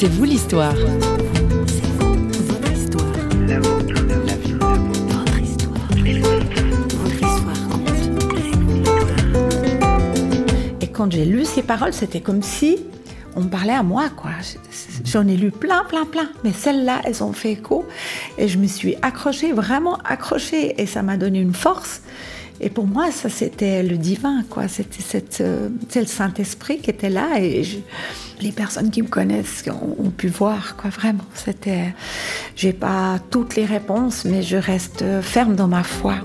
C'est vous l'histoire. Et quand j'ai lu ces paroles, c'était comme si on me parlait à moi, quoi. J'en ai lu plein, plein, plein, mais celles-là, elles ont fait écho, et je me suis accrochée, vraiment accrochée, et ça m'a donné une force. Et pour moi, ça c'était le divin, quoi. C'était euh, le Saint-Esprit qui était là, et les personnes qui me connaissent ont, ont pu voir, quoi. Vraiment, c'était. J'ai pas toutes les réponses, mais je reste ferme dans ma foi.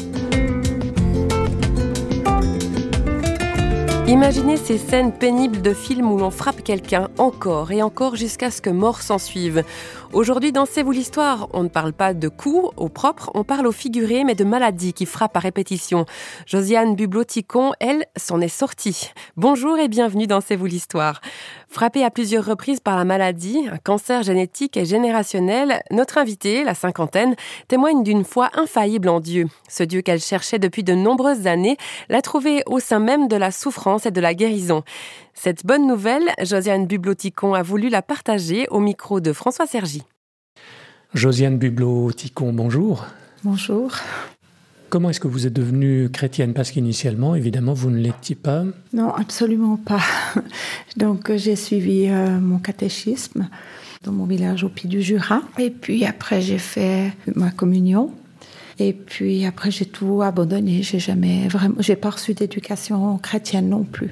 Imaginez ces scènes pénibles de films où l'on frappe quelqu'un encore et encore jusqu'à ce que mort s'en suive. Aujourd'hui, dans C'est vous l'histoire, on ne parle pas de coups au propre, on parle au figuré, mais de maladies qui frappent à répétition. Josiane Bubloticon, elle, s'en est sortie. Bonjour et bienvenue dans vous l'histoire. Frappée à plusieurs reprises par la maladie, un cancer génétique et générationnel, notre invitée, la cinquantaine, témoigne d'une foi infaillible en Dieu. Ce Dieu qu'elle cherchait depuis de nombreuses années l'a trouvé au sein même de la souffrance et de la guérison. Cette bonne nouvelle, Josiane Bubloticon a voulu la partager au micro de François Sergi. Josiane Bublo-Ticon, bonjour. Bonjour. Comment est-ce que vous êtes devenue chrétienne? Parce qu'initialement, évidemment, vous ne l'étiez pas. Non, absolument pas. Donc euh, j'ai suivi euh, mon catéchisme dans mon village au pied du Jura. Et puis après j'ai fait ma communion. Et puis après j'ai tout abandonné. J'ai jamais vraiment, j'ai pas reçu d'éducation chrétienne non plus.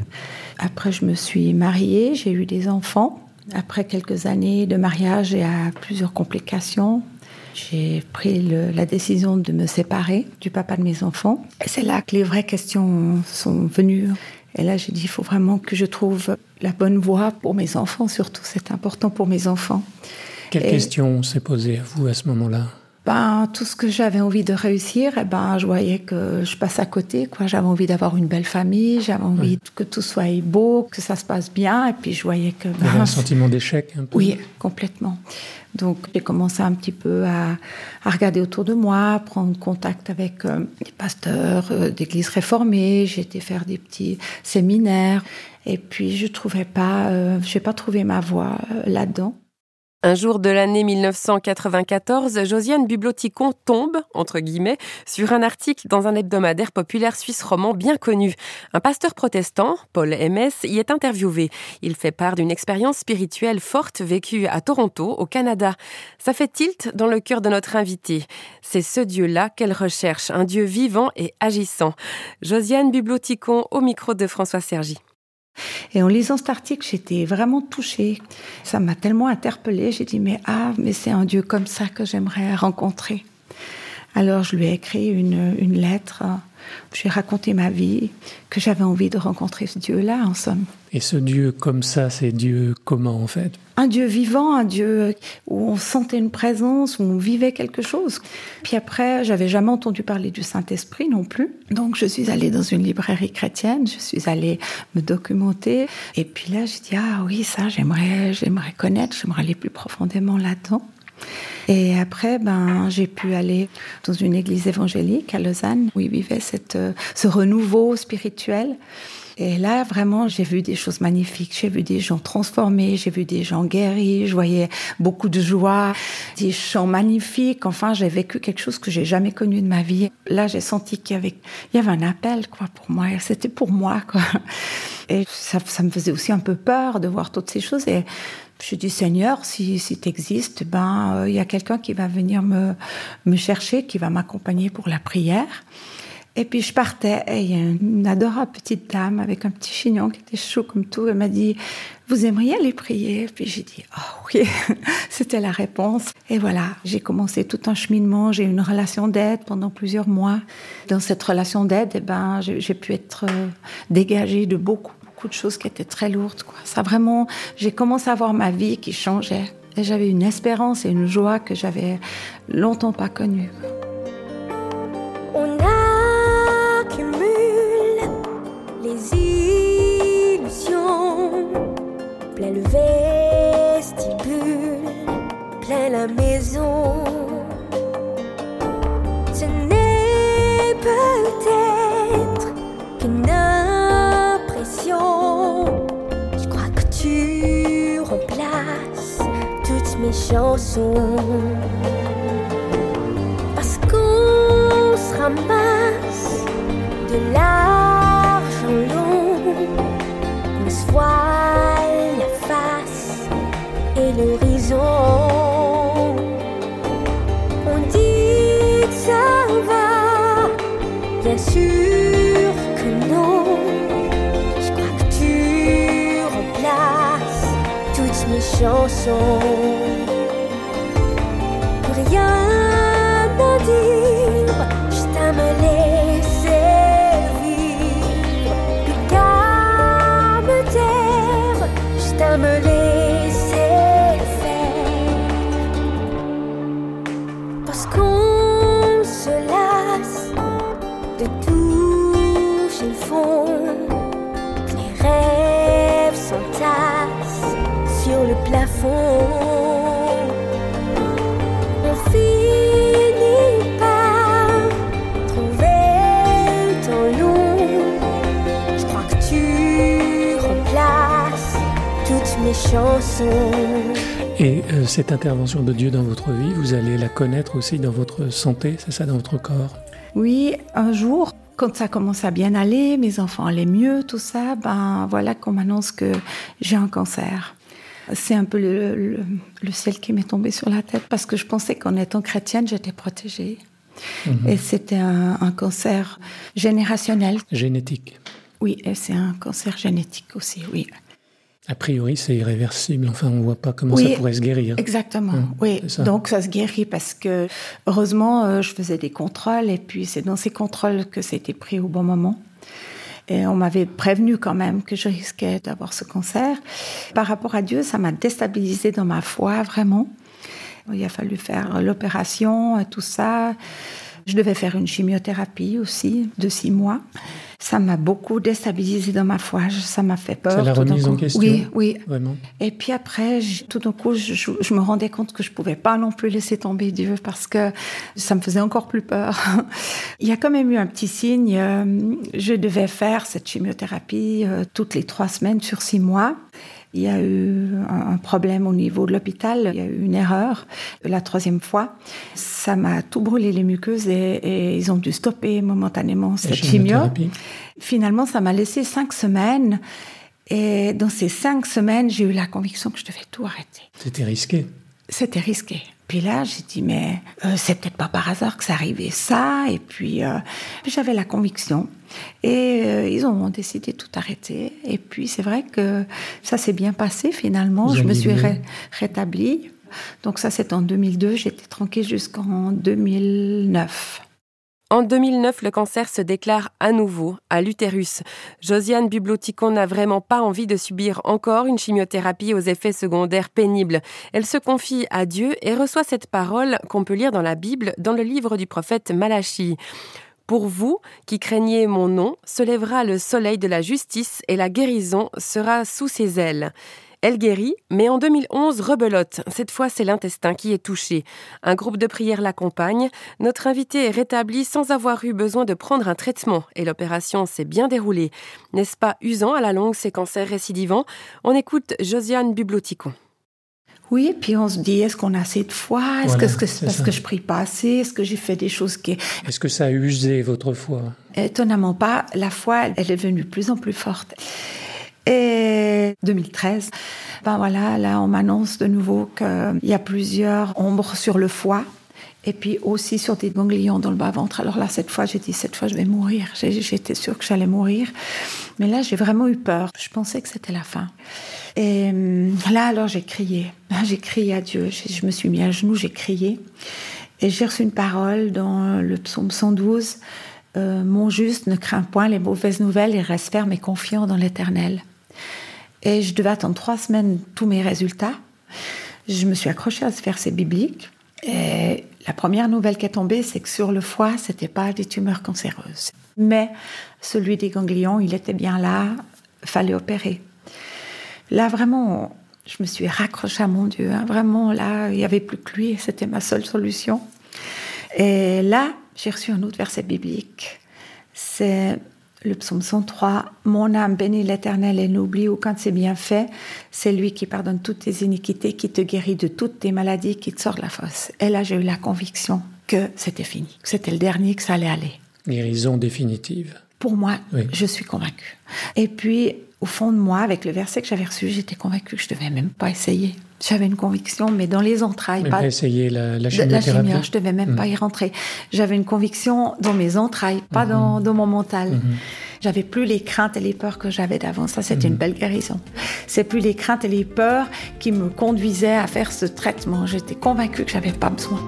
Après je me suis mariée, j'ai eu des enfants. Après quelques années de mariage et à plusieurs complications, j'ai pris le- la décision de me séparer du papa de mes enfants. Et c'est là que les vraies questions sont venues. Et là, j'ai dit, il faut vraiment que je trouve la bonne voie pour mes enfants, surtout. C'est important pour mes enfants. Quelle Et- question s'est posée à vous à ce moment-là? Ben, tout ce que j'avais envie de réussir, eh ben, je voyais que je passe à côté. Quoi. J'avais envie d'avoir une belle famille, j'avais envie que tout soit beau, que ça se passe bien. Et puis, je voyais que... Ben, un sentiment d'échec un peu? Oui, complètement. Donc j'ai commencé un petit peu à, à regarder autour de moi, à prendre contact avec euh, des pasteurs euh, d'églises réformées. J'ai été faire des petits séminaires. Et puis je trouvais pas, euh, j'ai pas trouvé ma voie euh, là-dedans. Un jour de l'année 1994, Josiane Bubloticon tombe, entre guillemets, sur un article dans un hebdomadaire populaire suisse roman bien connu. Un pasteur protestant, Paul MS, y est interviewé. Il fait part d'une expérience spirituelle forte vécue à Toronto, au Canada. Ça fait tilt dans le cœur de notre invité. C'est ce Dieu-là qu'elle recherche, un Dieu vivant et agissant. Josiane Bubloticon au micro de François Sergi. Et en lisant cet article, j'étais vraiment touchée. Ça m'a tellement interpellée. J'ai dit, mais ah, mais c'est un Dieu comme ça que j'aimerais rencontrer. Alors je lui ai écrit une, une lettre. J'ai raconté ma vie, que j'avais envie de rencontrer ce Dieu-là, en somme. Et ce Dieu comme ça, c'est Dieu comment en fait? Un Dieu vivant, un Dieu où on sentait une présence, où on vivait quelque chose. Puis après, j'avais jamais entendu parler du Saint-Esprit non plus. Donc je suis allée dans une librairie chrétienne, je suis allée me documenter. Et puis là, j'ai dit, ah oui, ça, j'aimerais, j'aimerais connaître, j'aimerais aller plus profondément là-dedans. Et après, ben, j'ai pu aller dans une église évangélique à Lausanne où il vivait cette, euh, ce renouveau spirituel. Et là, vraiment, j'ai vu des choses magnifiques. J'ai vu des gens transformés, j'ai vu des gens guéris, je voyais beaucoup de joie, des chants magnifiques. Enfin, j'ai vécu quelque chose que j'ai jamais connu de ma vie. Là, j'ai senti qu'il y avait, il y avait un appel, quoi, pour moi. C'était pour moi, quoi. Et ça, ça me faisait aussi un peu peur de voir toutes ces choses. Je dis Seigneur, si, si tu existes, ben euh, il y a quelqu'un qui va venir me, chercher, qui va m'accompagner pour la prière. Et puis je partais et il y a une adorable petite dame avec un petit chignon qui était chaud comme tout. Elle m'a dit Vous aimeriez aller prier? Puis j'ai dit Oh oui, c'était la réponse. Et voilà, j'ai commencé tout un cheminement. J'ai eu une relation d'aide pendant plusieurs mois. Dans cette relation d'aide, eh ben, j'ai j'ai pu être euh, dégagée de beaucoup de choses qui étaient très lourdes. Quoi. Ça vraiment, j'ai commencé à voir ma vie qui changeait. Et j'avais une espérance et une joie que j'avais longtemps pas connue. On accumule les illusions, plein le vestibule, plein la maison. Parce qu'on se ramasse de l'argent long, on se voile la face et l'horizon. On dit que ça va, bien sûr que non. Je crois que tu remplaces toutes mes chansons. On finit par trouver le temps long. Je crois que tu remplaces toutes mes chansons. Et euh, cette intervention de Dieu dans votre vie, vous allez la connaître aussi dans votre santé, c'est ça, dans votre corps? Oui, un jour, quand ça commence à bien aller, mes enfants allaient mieux, tout ça, ben voilà qu'on m'annonce que j'ai un cancer. C'est un peu le, le- le ciel qui m'est tombé sur la tête parce que je pensais qu'en étant chrétienne, j'étais protégée. Et c'était un, un cancer générationnel. Génétique. Oui, et c'est un cancer génétique aussi, oui. A priori, c'est irréversible. Enfin, on ne voit pas comment Oui, ça pourrait se guérir. Exactement, Hum, oui. ça. Donc ça se guérit parce que heureusement, euh, je faisais des contrôles et puis c'est dans ces contrôles que c'était pris au bon moment. Et on m'avait prévenu quand même que je risquais d'avoir ce cancer. Par rapport à Dieu, ça m'a déstabilisée dans ma foi, vraiment. Il a fallu faire l'opération tout ça. Je devais faire une chimiothérapie aussi de six mois. Ça m'a beaucoup déstabilisée dans ma foi. Ça m'a fait peur. Ça l'a remise en question Oui, oui. Vraiment. Et puis après, tout d'un coup, je, je- je me rendais compte que je pouvais pas non plus laisser tomber Dieu parce que ça me faisait encore plus peur. Il y a quand même eu un petit signe. euh, Je devais faire cette chimiothérapie euh, toutes les trois semaines sur six mois. Il y a eu un un problème au niveau de l'hôpital. Il y a eu une erreur la troisième fois. Ça m'a tout brûlé les muqueuses et, et ils ont dû stopper momentanément cette chimio. Finalement, ça m'a laissé cinq semaines. Et dans ces cinq semaines, j'ai eu la conviction que je devais tout arrêter. C'était risqué. C'était risqué. Puis là, j'ai dit, mais euh, c'est peut-être pas par hasard que ça arrivait ça. Et puis, euh, j'avais la conviction. Et euh, ils ont décidé de tout arrêter. Et puis, c'est vrai que ça s'est bien passé finalement. Vous je me suis ré- rétablie. Donc ça, c'est en 2002. J'étais tranquille jusqu'en 2009. En 2009, le cancer se déclare à nouveau à l'utérus. Josiane Bubloticon n'a vraiment pas envie de subir encore une chimiothérapie aux effets secondaires pénibles. Elle se confie à Dieu et reçoit cette parole qu'on peut lire dans la Bible, dans le livre du prophète Malachie. Pour vous, qui craignez mon nom, se lèvera le soleil de la justice et la guérison sera sous ses ailes. Elle guérit, mais en 2011 rebelote. Cette fois, c'est l'intestin qui est touché. Un groupe de prière l'accompagne. Notre invité est rétabli sans avoir eu besoin de prendre un traitement et l'opération s'est bien déroulée. N'est-ce pas usant à la longue ces cancers récidivants? On écoute Josiane Bubloticon. Oui, puis on se dit, est-ce qu'on a assez de foi? Est-ce Voilà, que c'est c'est parce ça. que je prie pas assez? Est-ce que j'ai fait des choses qui... Est-ce que ça a usé votre foi? Étonnamment pas, la foi, elle est devenue de plus en plus forte. Et 2013, ben voilà, là on m'annonce de nouveau qu'il y a plusieurs ombres sur le foie et puis aussi sur des ganglions dans le bas-ventre. Alors là, cette fois, j'ai dit, cette fois, je vais mourir. J'étais sûre que j'allais mourir. Mais là, j'ai vraiment eu peur. Je pensais que c'était la fin. Et hum, là, alors, j'ai crié. J'ai crié à Dieu. Je me suis mis à genoux, j'ai crié. Et j'ai reçu une parole dans le psaume 112. Euh, Mon juste ne craint point les mauvaises nouvelles et reste ferme et confiant dans l'éternel. Et je devais attendre trois semaines tous mes résultats. Je me suis accrochée à ce verset biblique. Et la première nouvelle qui est tombée, c'est que sur le foie, c'était pas des tumeurs cancéreuses. Mais celui des ganglions, il était bien là, fallait opérer. Là, vraiment, je me suis raccrochée à mon Dieu. hein. Vraiment, là, il n'y avait plus que lui. C'était ma seule solution. Et là, j'ai reçu un autre verset biblique. C'est le psaume 103, Mon âme bénit l'Éternel et n'oublie aucun de ses bienfaits. C'est lui qui pardonne toutes tes iniquités, qui te guérit de toutes tes maladies, qui te sort de la fosse. Et là, j'ai eu la conviction que c'était fini, que c'était le dernier, que ça allait aller. Guérison définitive. Pour moi, Oui. je suis convaincue. Et puis, au fond de moi, avec le verset que j'avais reçu, j'étais convaincue que je devais même pas essayer. J'avais une conviction, mais dans les entrailles, pas essayer la, la la chimiothérapie. chimio, je devais même Mm. pas y rentrer. J'avais une conviction dans mes entrailles, pas Mhm. dans, dans mon mental. J'avais plus les craintes et les peurs que j'avais d'avant. Ça, c'était une belle guérison. C'est plus les craintes et les peurs qui me conduisaient à faire ce traitement. J'étais convaincue que j'avais pas besoin.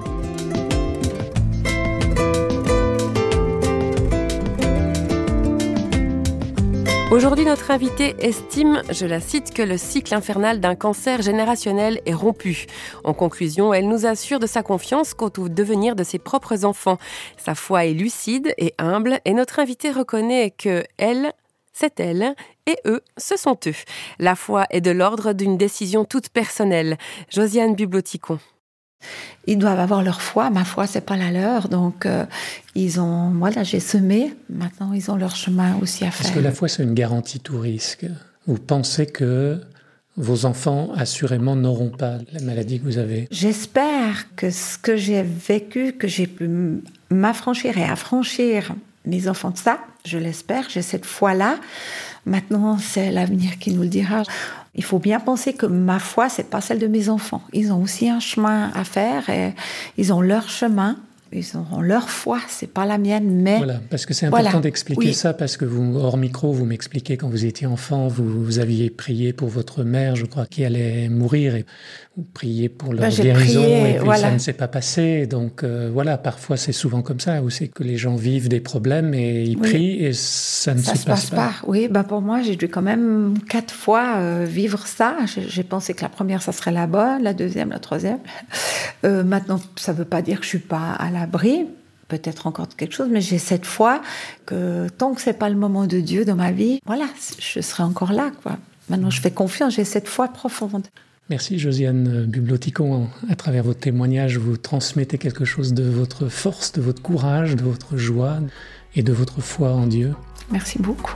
Aujourd'hui, notre invitée estime, je la cite, que le cycle infernal d'un cancer générationnel est rompu. En conclusion, elle nous assure de sa confiance quant au devenir de ses propres enfants. Sa foi est lucide et humble et notre invitée reconnaît que elle, c'est elle et eux, ce sont eux. La foi est de l'ordre d'une décision toute personnelle. Josiane Bubloticon. Ils doivent avoir leur foi. Ma foi, c'est pas la leur. Donc, euh, ils ont, voilà, j'ai semé. Maintenant, ils ont leur chemin aussi à Est-ce faire. que la foi, c'est une garantie tout risque Vous pensez que vos enfants, assurément, n'auront pas la maladie que vous avez J'espère que ce que j'ai vécu, que j'ai pu m'affranchir et affranchir mes enfants de ça, je l'espère, j'ai cette foi-là. Maintenant, c'est l'avenir qui nous le dira. Il faut bien penser que ma foi, c'est pas celle de mes enfants. Ils ont aussi un chemin à faire et ils ont leur chemin. Ils auront leur foi, c'est pas la mienne, mais Voilà, parce que c'est important Voilà, d'expliquer oui. ça, parce que vous, hors micro, vous m'expliquez quand vous étiez enfant, vous, vous aviez prié pour votre mère, je crois, qui allait mourir, et vous priez pour leur Ben, guérison, prié, et puis voilà. ça ne s'est pas passé. Donc euh, voilà, parfois c'est souvent comme ça, où c'est que les gens vivent des problèmes et ils Oui. prient et ça ne ça se, se passe pas. Oui, bah pour moi, j'ai dû quand même quatre fois euh, vivre ça. J'ai pensé que la première, ça serait la bonne, la deuxième, la troisième. Euh, maintenant, ça veut pas dire que je suis pas à l'abri. Peut-être encore de quelque chose, mais j'ai cette foi que tant que c'est pas le moment de Dieu dans ma vie, voilà, je serai encore là, quoi. Maintenant, je fais confiance, j'ai cette foi profonde. Merci Josiane Bubloticon. À travers votre témoignage, vous transmettez quelque chose de votre force, de votre courage, de votre joie et de votre foi en Dieu. Merci beaucoup.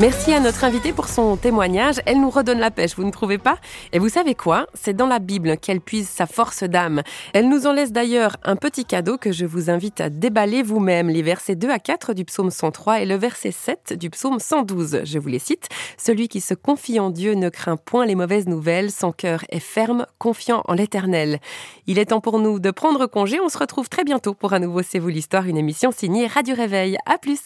Merci à notre invitée pour son témoignage. Elle nous redonne la pêche, vous ne trouvez pas? Et vous savez quoi? C'est dans la Bible qu'elle puise sa force d'âme. Elle nous en laisse d'ailleurs un petit cadeau que je vous invite à déballer vous-même. Les versets 2 à 4 du psaume 103 et le verset 7 du psaume 112. Je vous les cite. Celui qui se confie en Dieu ne craint point les mauvaises nouvelles. Son cœur est ferme, confiant en l'éternel. Il est temps pour nous de prendre congé. On se retrouve très bientôt pour un nouveau C'est vous l'histoire, une émission signée Radio Réveil. À plus